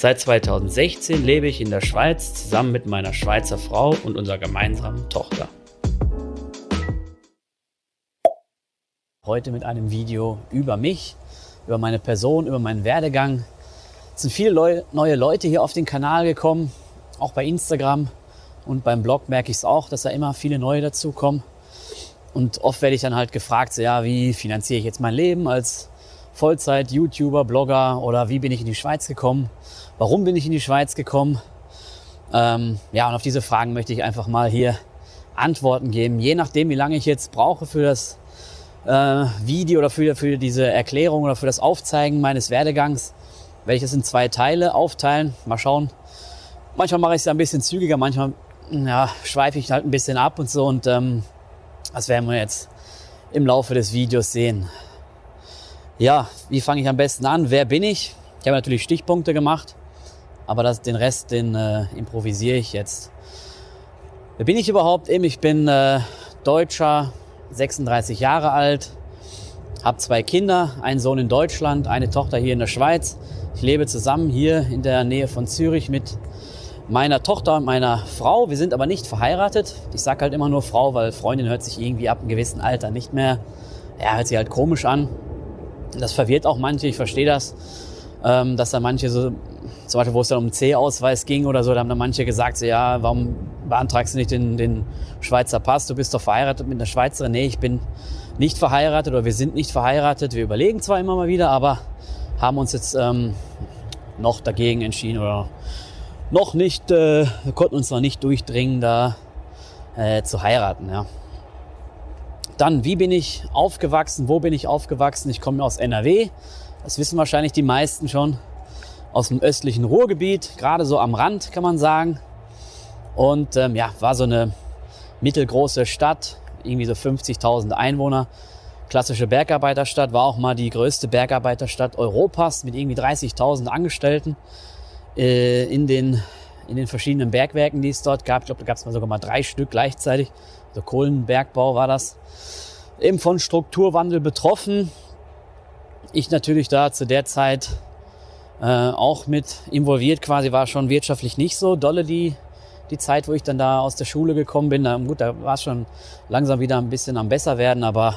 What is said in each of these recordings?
Seit 2016 lebe ich in der Schweiz zusammen mit meiner Schweizer Frau und unserer gemeinsamen Tochter. Heute mit einem Video über mich, über meine Person, über meinen Werdegang. Es sind viele neue Leute hier auf den Kanal gekommen, auch bei Instagram und beim Blog merke ich es auch, dass da immer viele neue dazukommen. Und oft werde ich dann halt gefragt, so, ja, wie finanziere ich jetzt mein Leben als Vollzeit-YouTuber, Blogger oder wie bin ich in die Schweiz gekommen? Warum bin ich in die Schweiz gekommen? Ähm, ja, und auf diese Fragen möchte ich einfach mal hier Antworten geben. Je nachdem, wie lange ich jetzt brauche für das äh, Video oder für, für diese Erklärung oder für das Aufzeigen meines Werdegangs, werde ich es in zwei Teile aufteilen. Mal schauen. Manchmal mache ich es ja ein bisschen zügiger, manchmal ja, schweife ich halt ein bisschen ab und so. Und ähm, das werden wir jetzt im Laufe des Videos sehen. Ja, wie fange ich am besten an? Wer bin ich? Ich habe natürlich Stichpunkte gemacht, aber das, den Rest, den äh, improvisiere ich jetzt. Wer bin ich überhaupt? Ich bin äh, Deutscher, 36 Jahre alt, habe zwei Kinder, einen Sohn in Deutschland, eine Tochter hier in der Schweiz. Ich lebe zusammen hier in der Nähe von Zürich mit meiner Tochter und meiner Frau. Wir sind aber nicht verheiratet. Ich sage halt immer nur Frau, weil Freundin hört sich irgendwie ab einem gewissen Alter nicht mehr, ja, hört sich halt komisch an. Das verwirrt auch manche, ich verstehe das, ähm, dass da manche so, zum Beispiel, wo es dann um C-Ausweis ging oder so, da haben dann manche gesagt, so, ja, warum beantragst du nicht den, den Schweizer Pass? Du bist doch verheiratet mit einer Schweizerin. Nee, ich bin nicht verheiratet oder wir sind nicht verheiratet. Wir überlegen zwar immer mal wieder, aber haben uns jetzt ähm, noch dagegen entschieden oder noch nicht, äh, konnten uns noch nicht durchdringen, da äh, zu heiraten. Ja. Dann, wie bin ich aufgewachsen? Wo bin ich aufgewachsen? Ich komme aus NRW. Das wissen wahrscheinlich die meisten schon. Aus dem östlichen Ruhrgebiet, gerade so am Rand, kann man sagen. Und ähm, ja, war so eine mittelgroße Stadt, irgendwie so 50.000 Einwohner. Klassische Bergarbeiterstadt, war auch mal die größte Bergarbeiterstadt Europas mit irgendwie 30.000 Angestellten äh, in, den, in den verschiedenen Bergwerken, die es dort gab. Ich glaube, da gab es mal sogar mal drei Stück gleichzeitig. Also Kohlenbergbau war das. Eben von Strukturwandel betroffen. Ich natürlich da zu der Zeit äh, auch mit involviert quasi, war schon wirtschaftlich nicht so dolle die, die Zeit, wo ich dann da aus der Schule gekommen bin. Da, gut, da war es schon langsam wieder ein bisschen am besser werden, aber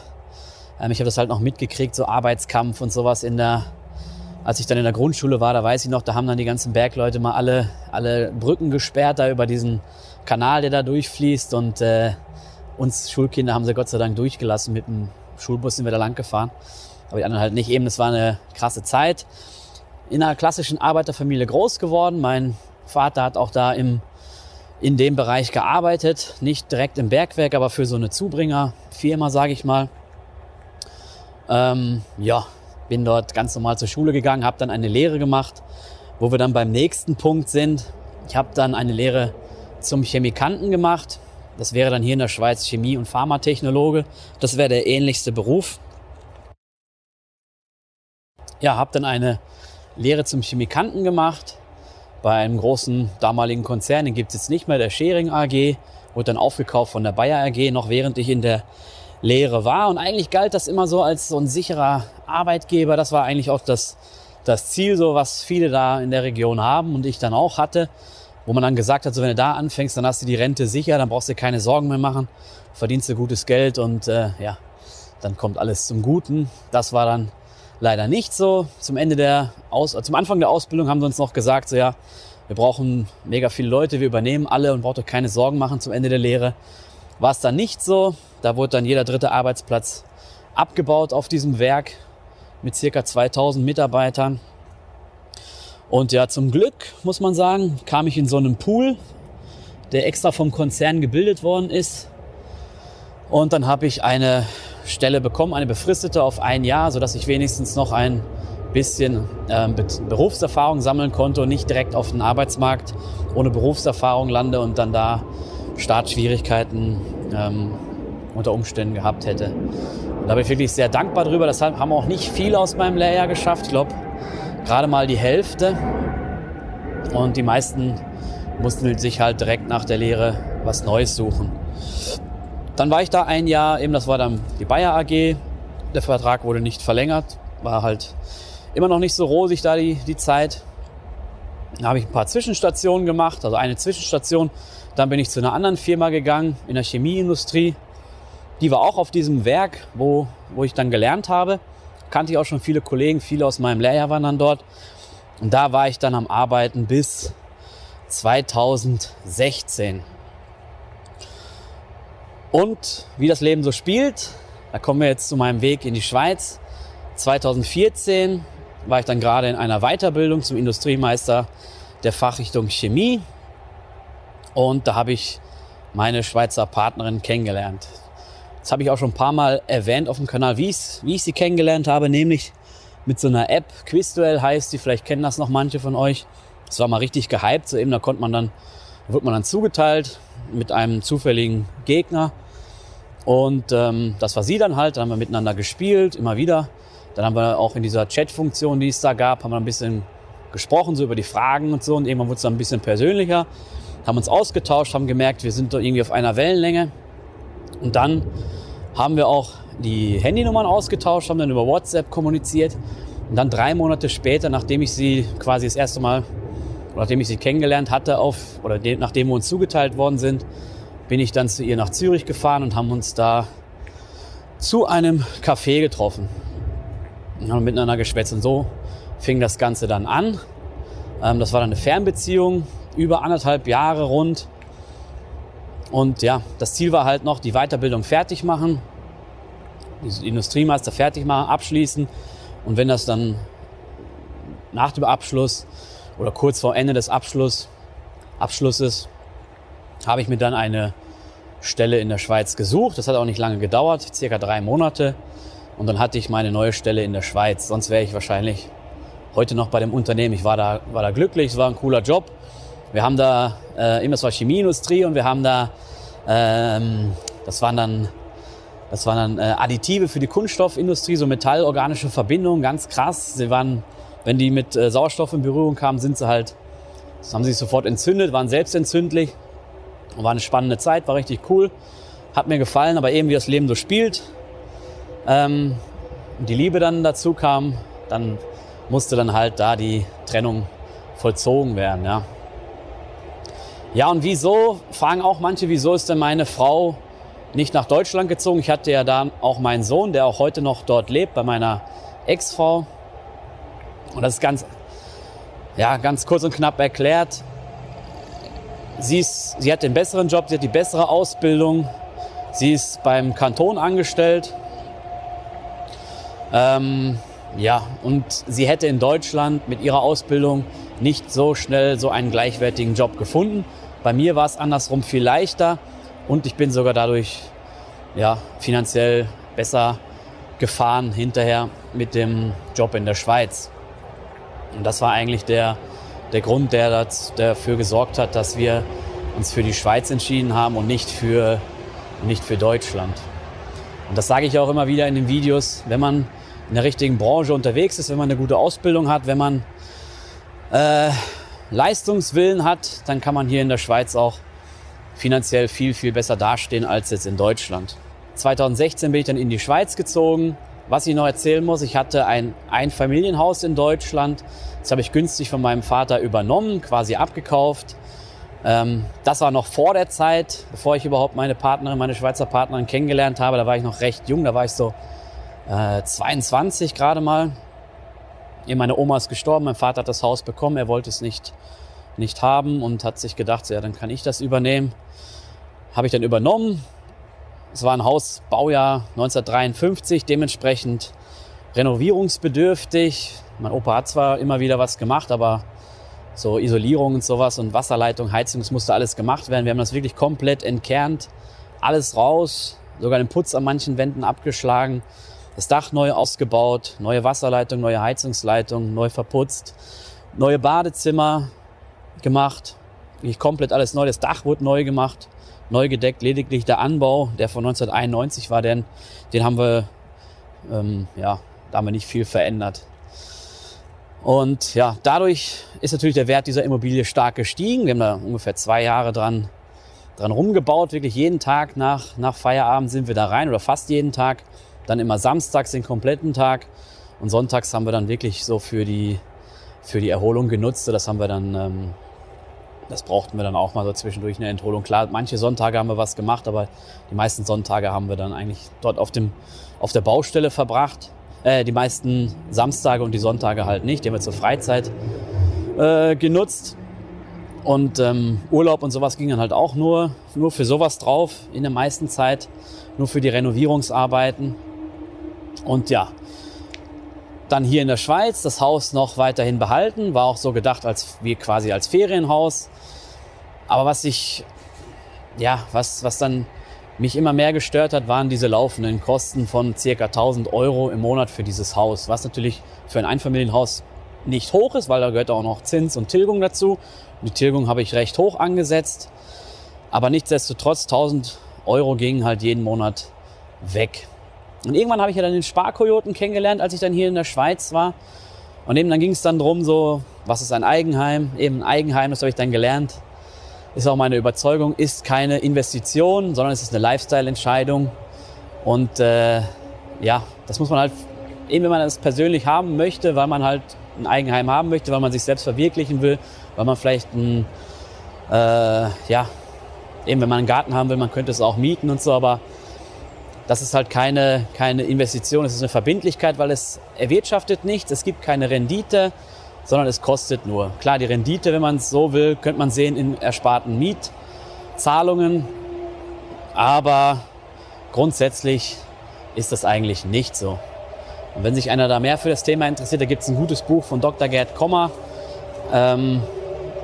ähm, ich habe das halt noch mitgekriegt, so Arbeitskampf und sowas in der, als ich dann in der Grundschule war, da weiß ich noch, da haben dann die ganzen Bergleute mal alle, alle Brücken gesperrt da über diesen Kanal, der da durchfließt und äh, uns Schulkinder haben sie Gott sei Dank durchgelassen. Mit dem Schulbus sind wir da lang gefahren. Aber die anderen halt nicht eben. Das war eine krasse Zeit. In einer klassischen Arbeiterfamilie groß geworden. Mein Vater hat auch da im, in dem Bereich gearbeitet. Nicht direkt im Bergwerk, aber für so eine Zubringerfirma, sage ich mal. Ähm, ja, bin dort ganz normal zur Schule gegangen, habe dann eine Lehre gemacht, wo wir dann beim nächsten Punkt sind. Ich habe dann eine Lehre zum Chemikanten gemacht. Das wäre dann hier in der Schweiz Chemie- und Pharmatechnologe. Das wäre der ähnlichste Beruf. Ja, habe dann eine Lehre zum Chemikanten gemacht bei einem großen damaligen Konzern. Den gibt es jetzt nicht mehr, der Schering AG. Wurde dann aufgekauft von der Bayer AG, noch während ich in der Lehre war. Und eigentlich galt das immer so als so ein sicherer Arbeitgeber. Das war eigentlich auch das, das Ziel, so was viele da in der Region haben und ich dann auch hatte. Wo man dann gesagt hat, so wenn du da anfängst, dann hast du die Rente sicher, dann brauchst du keine Sorgen mehr machen, verdienst du gutes Geld und äh, ja, dann kommt alles zum Guten. Das war dann leider nicht so. Zum Ende der Aus zum Anfang der Ausbildung haben sie uns noch gesagt, so ja, wir brauchen mega viele Leute, wir übernehmen alle und braucht euch keine Sorgen machen zum Ende der Lehre. War es dann nicht so. Da wurde dann jeder dritte Arbeitsplatz abgebaut auf diesem Werk mit circa 2000 Mitarbeitern. Und ja, zum Glück, muss man sagen, kam ich in so einen Pool, der extra vom Konzern gebildet worden ist. Und dann habe ich eine Stelle bekommen, eine befristete auf ein Jahr, sodass ich wenigstens noch ein bisschen äh, Berufserfahrung sammeln konnte und nicht direkt auf den Arbeitsmarkt ohne Berufserfahrung lande und dann da Startschwierigkeiten ähm, unter Umständen gehabt hätte. Und da bin ich wirklich sehr dankbar drüber. Deshalb haben auch nicht viele aus meinem Lehrjahr geschafft. Ich glaube, gerade mal die Hälfte. Und die meisten mussten sich halt direkt nach der Lehre was Neues suchen. Dann war ich da ein Jahr, eben das war dann die Bayer AG. Der Vertrag wurde nicht verlängert, war halt immer noch nicht so rosig da die, die Zeit. Dann habe ich ein paar Zwischenstationen gemacht, also eine Zwischenstation. Dann bin ich zu einer anderen Firma gegangen in der Chemieindustrie. Die war auch auf diesem Werk, wo, wo ich dann gelernt habe. Kannte ich auch schon viele Kollegen, viele aus meinem Lehrjahr waren dann dort. Und da war ich dann am Arbeiten bis 2016. Und wie das Leben so spielt, da kommen wir jetzt zu meinem Weg in die Schweiz. 2014 war ich dann gerade in einer Weiterbildung zum Industriemeister der Fachrichtung Chemie. Und da habe ich meine Schweizer Partnerin kennengelernt. Das habe ich auch schon ein paar Mal erwähnt auf dem Kanal, wie, wie ich sie kennengelernt habe, nämlich mit so einer App. Quizduell heißt sie, vielleicht kennen das noch manche von euch. Das war mal richtig gehypt, so eben da konnte man dann, da wird man dann zugeteilt mit einem zufälligen Gegner. Und ähm, das war sie dann halt, da haben wir miteinander gespielt, immer wieder. Dann haben wir auch in dieser Chat-Funktion, die es da gab, haben wir ein bisschen gesprochen, so über die Fragen und so. Und irgendwann wurde es dann ein bisschen persönlicher, haben uns ausgetauscht, haben gemerkt, wir sind irgendwie auf einer Wellenlänge. Und dann haben wir auch die Handynummern ausgetauscht, haben dann über WhatsApp kommuniziert. Und dann drei Monate später, nachdem ich sie quasi das erste Mal, nachdem ich sie kennengelernt hatte, auf, oder de, nachdem wir uns zugeteilt worden sind, bin ich dann zu ihr nach Zürich gefahren und haben uns da zu einem Café getroffen. Und haben miteinander geschwätzt. Und so fing das Ganze dann an. Ähm, das war dann eine Fernbeziehung, über anderthalb Jahre rund. Und ja, das Ziel war halt noch, die Weiterbildung fertig machen, die Industriemeister fertig machen, abschließen. Und wenn das dann nach dem Abschluss oder kurz vor Ende des Abschluss, Abschlusses, habe ich mir dann eine Stelle in der Schweiz gesucht. Das hat auch nicht lange gedauert, circa drei Monate. Und dann hatte ich meine neue Stelle in der Schweiz. Sonst wäre ich wahrscheinlich heute noch bei dem Unternehmen. Ich war da, war da glücklich, es war ein cooler Job. Wir haben da, äh, immer, es war Chemieindustrie und wir haben da, ähm, das waren dann, das waren dann äh, Additive für die Kunststoffindustrie, so metallorganische Verbindungen, ganz krass. Sie waren, wenn die mit äh, Sauerstoff in Berührung kamen, sind sie halt, das haben sie sich sofort entzündet, waren selbstentzündlich. War eine spannende Zeit, war richtig cool. Hat mir gefallen, aber eben wie das Leben so spielt, ähm, die Liebe dann dazu kam, dann musste dann halt da die Trennung vollzogen werden, ja. Ja, und wieso, fragen auch manche, wieso ist denn meine Frau nicht nach Deutschland gezogen? Ich hatte ja da auch meinen Sohn, der auch heute noch dort lebt, bei meiner Ex-Frau. Und das ist ganz, ja, ganz kurz und knapp erklärt. Sie, ist, sie hat den besseren Job, sie hat die bessere Ausbildung. Sie ist beim Kanton angestellt. Ähm, ja, und sie hätte in Deutschland mit ihrer Ausbildung nicht so schnell so einen gleichwertigen Job gefunden. Bei mir war es andersrum viel leichter und ich bin sogar dadurch ja, finanziell besser gefahren hinterher mit dem Job in der Schweiz. Und das war eigentlich der, der Grund, der das, dafür gesorgt hat, dass wir uns für die Schweiz entschieden haben und nicht für, nicht für Deutschland. Und das sage ich auch immer wieder in den Videos, wenn man in der richtigen Branche unterwegs ist, wenn man eine gute Ausbildung hat, wenn man äh, Leistungswillen hat, dann kann man hier in der Schweiz auch finanziell viel, viel besser dastehen als jetzt in Deutschland. 2016 bin ich dann in die Schweiz gezogen. Was ich noch erzählen muss, ich hatte ein Einfamilienhaus in Deutschland. Das habe ich günstig von meinem Vater übernommen, quasi abgekauft. Ähm, das war noch vor der Zeit, bevor ich überhaupt meine Partnerin, meine Schweizer Partnerin kennengelernt habe. Da war ich noch recht jung, da war ich so äh, 22 gerade mal. Meine Oma ist gestorben, mein Vater hat das Haus bekommen, er wollte es nicht, nicht haben und hat sich gedacht, ja, dann kann ich das übernehmen. Habe ich dann übernommen. Es war ein Haus, Baujahr 1953, dementsprechend renovierungsbedürftig. Mein Opa hat zwar immer wieder was gemacht, aber so Isolierung und sowas und Wasserleitung, Heizung, das musste alles gemacht werden. Wir haben das wirklich komplett entkernt, alles raus, sogar den Putz an manchen Wänden abgeschlagen. Das Dach neu ausgebaut, neue Wasserleitung, neue Heizungsleitung, neu verputzt, neue Badezimmer gemacht, ich komplett alles neu. Das Dach wurde neu gemacht, neu gedeckt. Lediglich der Anbau, der von 1991 war, den, den haben wir, ähm, ja, da haben wir nicht viel verändert. Und ja, dadurch ist natürlich der Wert dieser Immobilie stark gestiegen. Wir haben da ungefähr zwei Jahre dran, dran rumgebaut. Wirklich jeden Tag nach, nach Feierabend sind wir da rein oder fast jeden Tag. Dann immer samstags den kompletten Tag. Und sonntags haben wir dann wirklich so für die, für die Erholung genutzt. Das haben wir dann, ähm, das brauchten wir dann auch mal so zwischendurch eine Entholung. Klar, manche Sonntage haben wir was gemacht, aber die meisten Sonntage haben wir dann eigentlich dort auf, dem, auf der Baustelle verbracht. Äh, die meisten Samstage und die Sonntage halt nicht. Die haben wir zur Freizeit äh, genutzt. Und ähm, Urlaub und sowas ging dann halt auch nur, nur für sowas drauf in der meisten Zeit. Nur für die Renovierungsarbeiten. Und ja, dann hier in der Schweiz das Haus noch weiterhin behalten. War auch so gedacht als wie quasi als Ferienhaus. Aber was ich, ja, was, was dann mich immer mehr gestört hat, waren diese laufenden Kosten von circa 1000 Euro im Monat für dieses Haus. Was natürlich für ein Einfamilienhaus nicht hoch ist, weil da gehört auch noch Zins und Tilgung dazu. Die Tilgung habe ich recht hoch angesetzt. Aber nichtsdestotrotz 1000 Euro gingen halt jeden Monat weg. Und irgendwann habe ich ja dann den Sparkojoten kennengelernt, als ich dann hier in der Schweiz war. Und eben dann ging es dann drum so, was ist ein Eigenheim? Eben ein Eigenheim, das habe ich dann gelernt. Ist auch meine Überzeugung, ist keine Investition, sondern es ist eine Lifestyle-Entscheidung. Und äh, ja, das muss man halt, eben wenn man das persönlich haben möchte, weil man halt ein Eigenheim haben möchte, weil man sich selbst verwirklichen will, weil man vielleicht ein, äh, ja, eben wenn man einen Garten haben will, man könnte es auch mieten und so, aber das ist halt keine, keine Investition, es ist eine Verbindlichkeit, weil es erwirtschaftet nichts, es gibt keine Rendite, sondern es kostet nur. Klar, die Rendite, wenn man es so will, könnte man sehen in ersparten Mietzahlungen, aber grundsätzlich ist das eigentlich nicht so. Und wenn sich einer da mehr für das Thema interessiert, da gibt es ein gutes Buch von Dr. Gerd Kommer. Ähm,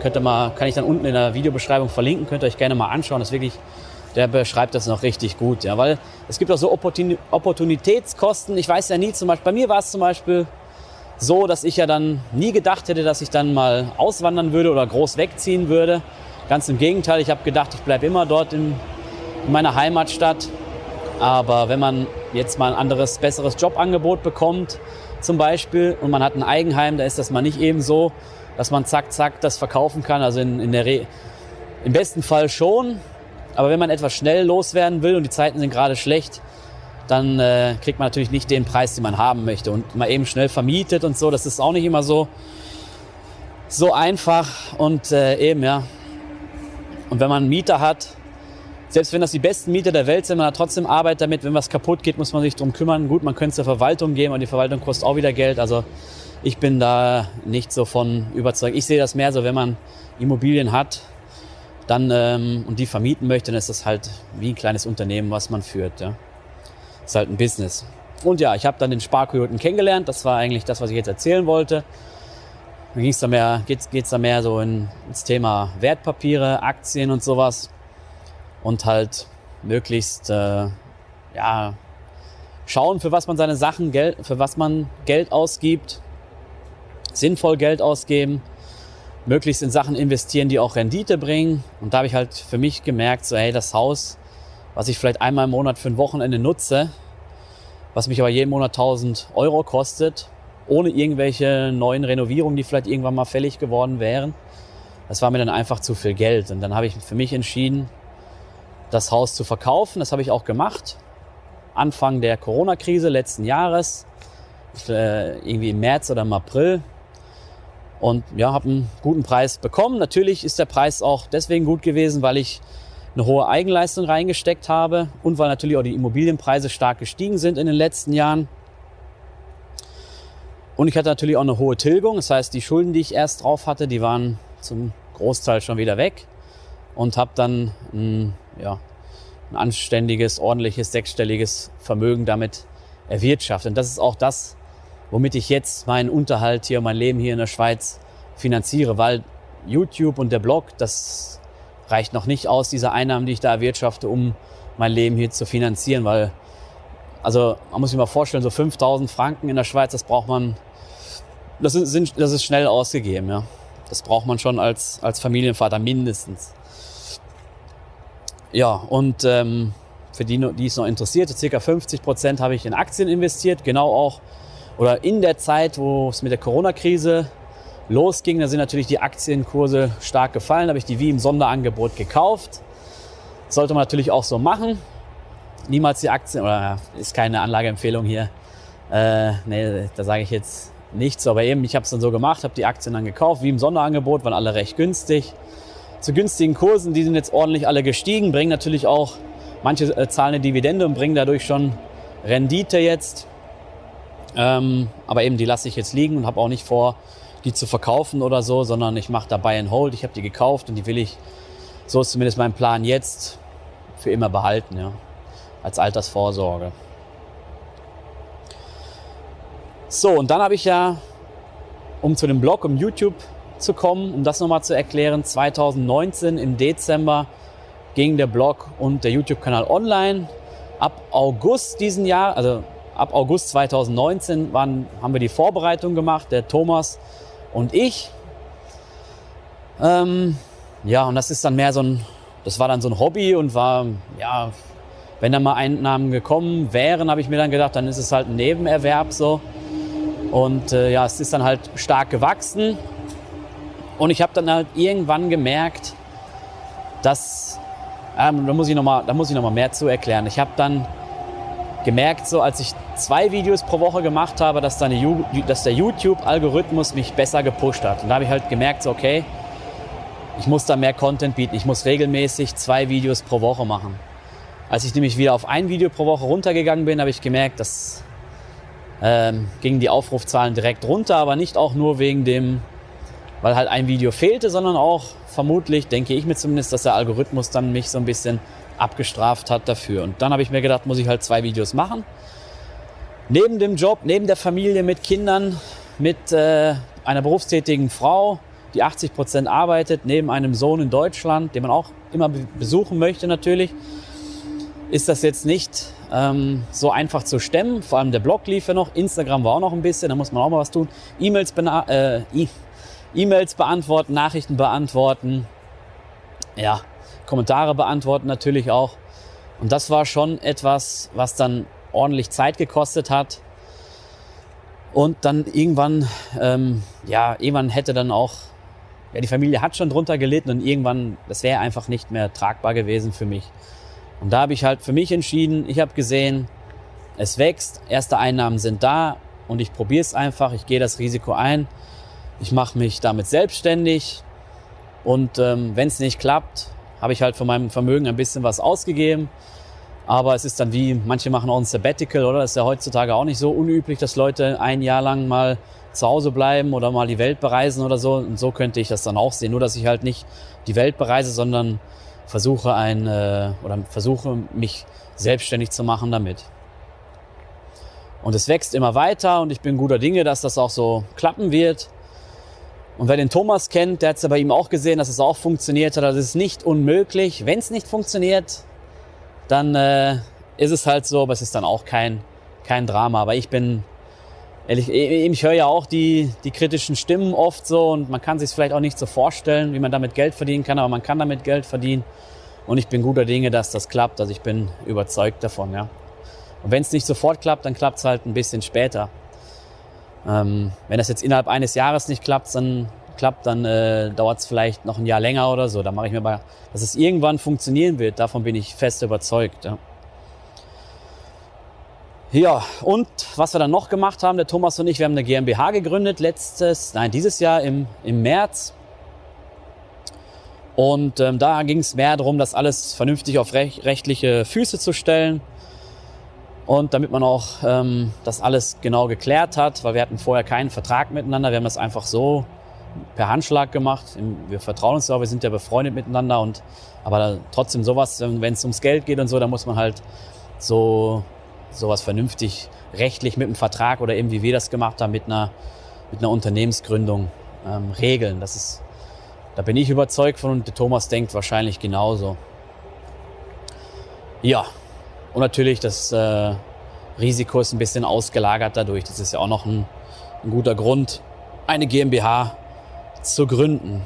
könnt mal, kann ich dann unten in der Videobeschreibung verlinken, könnt ihr euch gerne mal anschauen. Das ist wirklich der beschreibt das noch richtig gut. Ja, weil es gibt auch so Opportunitätskosten. Ich weiß ja nie, zum Beispiel, bei mir war es zum Beispiel so, dass ich ja dann nie gedacht hätte, dass ich dann mal auswandern würde oder groß wegziehen würde. Ganz im Gegenteil, ich habe gedacht, ich bleibe immer dort in, in meiner Heimatstadt. Aber wenn man jetzt mal ein anderes, besseres Jobangebot bekommt, zum Beispiel, und man hat ein Eigenheim, da ist das mal nicht eben so, dass man zack, zack das verkaufen kann. Also in, in der Re im besten Fall schon, aber wenn man etwas schnell loswerden will und die Zeiten sind gerade schlecht, dann äh, kriegt man natürlich nicht den Preis, den man haben möchte. Und mal eben schnell vermietet und so, das ist auch nicht immer so, so einfach. Und äh, eben, ja. Und wenn man einen Mieter hat, selbst wenn das die besten Mieter der Welt sind, man hat trotzdem Arbeit damit. Wenn was kaputt geht, muss man sich drum kümmern. Gut, man könnte es der Verwaltung geben und die Verwaltung kostet auch wieder Geld. Also ich bin da nicht so von überzeugt. Ich sehe das mehr so, wenn man Immobilien hat, dann ähm, und die vermieten möchte, dann ist das halt wie ein kleines Unternehmen, was man führt. Ja. Ist halt ein Business. Und ja, ich habe dann den Sparkojoten kennengelernt. Das war eigentlich das, was ich jetzt erzählen wollte. Dann ging's da mehr, geht's, geht's da mehr so in, ins Thema Wertpapiere, Aktien und sowas. Und halt möglichst äh, ja, schauen, für was man seine Sachen, Geld, für was man Geld ausgibt, sinnvoll Geld ausgeben möglichst in Sachen investieren, die auch Rendite bringen. Und da habe ich halt für mich gemerkt, so hey, das Haus, was ich vielleicht einmal im Monat für ein Wochenende nutze, was mich aber jeden Monat 1000 Euro kostet, ohne irgendwelche neuen Renovierungen, die vielleicht irgendwann mal fällig geworden wären. Das war mir dann einfach zu viel Geld. Und dann habe ich für mich entschieden, das Haus zu verkaufen. Das habe ich auch gemacht. Anfang der Corona-Krise letzten Jahres, äh, irgendwie im März oder im April, und ja, habe einen guten Preis bekommen. Natürlich ist der Preis auch deswegen gut gewesen, weil ich eine hohe Eigenleistung reingesteckt habe und weil natürlich auch die Immobilienpreise stark gestiegen sind in den letzten Jahren. Und ich hatte natürlich auch eine hohe Tilgung. Das heißt, die Schulden, die ich erst drauf hatte, die waren zum Großteil schon wieder weg. Und habe dann ein, ja, ein anständiges, ordentliches, sechsstelliges Vermögen damit erwirtschaftet. Und das ist auch das, womit ich jetzt meinen Unterhalt hier, mein Leben hier in der Schweiz finanziere, weil YouTube und der Blog, das reicht noch nicht aus, diese Einnahmen, die ich da erwirtschafte, um mein Leben hier zu finanzieren, weil Also man muss sich mal vorstellen, so 5000 Franken in der Schweiz, das braucht man, das ist, das ist schnell ausgegeben, ja. Das braucht man schon als, als Familienvater mindestens. Ja, und ähm, für die, die es noch interessiert, circa 50 Prozent habe ich in Aktien investiert, genau auch, oder in der Zeit, wo es mit der Corona-Krise losging, da sind natürlich die Aktienkurse stark gefallen, da habe ich die wie im Sonderangebot gekauft. Sollte man natürlich auch so machen. Niemals die Aktien, oder ist keine Anlageempfehlung hier. Äh, nee, da sage ich jetzt nichts, aber eben, ich habe es dann so gemacht, habe die Aktien dann gekauft, wie im Sonderangebot, waren alle recht günstig. Zu günstigen Kursen, die sind jetzt ordentlich alle gestiegen, bringen natürlich auch, manche äh, zahlen eine Dividende und bringen dadurch schon Rendite jetzt. Ähm, aber eben, die lasse ich jetzt liegen und habe auch nicht vor, die zu verkaufen oder so, sondern ich mache da Buy and Hold. Ich habe die gekauft und die will ich, so ist zumindest mein Plan jetzt, für immer behalten, ja, als Altersvorsorge. So, und dann habe ich ja, um zu dem Blog, um YouTube zu kommen, um das nochmal zu erklären, 2019 im Dezember ging der Blog und der YouTube-Kanal online. Ab August diesen Jahr, also ab August 2019 waren, haben wir die Vorbereitung gemacht, der Thomas und ich. Ähm, ja, und das ist dann mehr so ein, das war dann so ein Hobby und war, ja, wenn da mal Einnahmen gekommen wären, habe ich mir dann gedacht, dann ist es halt ein Nebenerwerb so. Und äh, ja, es ist dann halt stark gewachsen. Und ich habe dann halt irgendwann gemerkt, dass, ähm, da muss ich nochmal noch, mehr zu erklären. Ich habe dann gemerkt, so als ich zwei Videos pro Woche gemacht habe, dass, deine, dass der YouTube-Algorithmus mich besser gepusht hat. Und da habe ich halt gemerkt, so, okay, ich muss da mehr Content bieten. Ich muss regelmäßig zwei Videos pro Woche machen. Als ich nämlich wieder auf ein Video pro Woche runtergegangen bin, habe ich gemerkt, dass ähm, gingen die Aufrufzahlen direkt runter, aber nicht auch nur wegen dem, weil halt ein Video fehlte, sondern auch vermutlich, denke ich mir zumindest, dass der Algorithmus dann mich so ein bisschen abgestraft hat dafür. Und dann habe ich mir gedacht, muss ich halt zwei Videos machen. Neben dem Job, neben der Familie mit Kindern, mit äh, einer berufstätigen Frau, die 80 Prozent arbeitet, neben einem Sohn in Deutschland, den man auch immer besuchen möchte natürlich, ist das jetzt nicht ähm, so einfach zu stemmen. Vor allem der Blog lief ja noch, Instagram war auch noch ein bisschen, da muss man auch mal was tun. E-Mails äh, e beantworten, Nachrichten beantworten, ja, Kommentare beantworten natürlich auch. Und das war schon etwas, was dann ordentlich Zeit gekostet hat. Und dann irgendwann, ähm, ja, irgendwann hätte dann auch, ja, die Familie hat schon drunter gelitten und irgendwann, das wäre einfach nicht mehr tragbar gewesen für mich. Und da habe ich halt für mich entschieden, ich habe gesehen, es wächst, erste Einnahmen sind da und ich probiere es einfach, ich gehe das Risiko ein, ich mache mich damit selbstständig und ähm, wenn es nicht klappt, habe ich halt von meinem Vermögen ein bisschen was ausgegeben. Aber es ist dann wie, manche machen auch ein Sabbatical, oder? Das ist ja heutzutage auch nicht so unüblich, dass Leute ein Jahr lang mal zu Hause bleiben oder mal die Welt bereisen oder so. Und so könnte ich das dann auch sehen. Nur, dass ich halt nicht die Welt bereise, sondern versuche ein äh, oder versuche mich selbstständig zu machen damit. Und es wächst immer weiter und ich bin guter Dinge, dass das auch so klappen wird. Und wer den Thomas kennt, der hat es ja bei ihm auch gesehen, dass es auch funktioniert hat. Das ist nicht unmöglich. Wenn es nicht funktioniert, dann äh, ist es halt so, aber es ist dann auch kein, kein Drama. Aber ich bin ehrlich, ich höre ja auch die, die kritischen Stimmen oft so und man kann sich vielleicht auch nicht so vorstellen, wie man damit Geld verdienen kann, aber man kann damit Geld verdienen. Und ich bin guter Dinge, dass das klappt. Also ich bin überzeugt davon, ja. Und wenn es nicht sofort klappt, dann klappt es halt ein bisschen später. Ähm, wenn das jetzt innerhalb eines Jahres nicht klappt, dann klappt, dann äh, dauert es vielleicht noch ein Jahr länger oder so. Da mache ich mir mal, dass es irgendwann funktionieren wird. Davon bin ich fest überzeugt. Ja. Ja, und was wir dann noch gemacht haben, der Thomas und ich, wir haben eine GmbH gegründet, letztes, nein, dieses Jahr im, im März. Und ähm, da ging es mehr darum, das alles vernünftig auf rech rechtliche Füße zu stellen. Und damit man auch ähm, das alles genau geklärt hat, weil wir hatten vorher keinen Vertrag miteinander, wir haben das einfach so per Handschlag gemacht. Wir vertrauen uns ja, wir sind ja befreundet miteinander und aber trotzdem sowas, wenn es ums Geld geht und so, da muss man halt so sowas vernünftig rechtlich mit einem Vertrag oder eben wie wir das gemacht haben mit einer, mit einer Unternehmensgründung ähm, regeln. Das ist, da bin ich überzeugt von und der Thomas denkt wahrscheinlich genauso. Ja, und natürlich das, äh, Risiko ist ein bisschen ausgelagert dadurch. Das ist ja auch noch ein, ein guter Grund, eine GmbH zu gründen.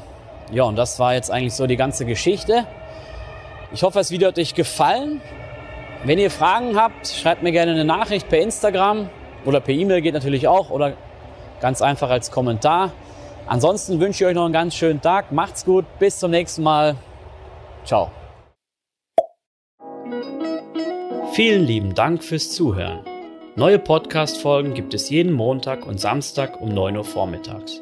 Ja, und das war jetzt eigentlich so die ganze Geschichte. Ich hoffe, das Video hat euch gefallen. Wenn ihr Fragen habt, schreibt mir gerne eine Nachricht per Instagram oder per E-Mail geht natürlich auch oder ganz einfach als Kommentar. Ansonsten wünsche ich euch noch einen ganz schönen Tag. Macht's gut. Bis zum nächsten Mal. Ciao. Vielen lieben Dank fürs Zuhören. Neue Podcast-Folgen gibt es jeden Montag und Samstag um 9 Uhr vormittags.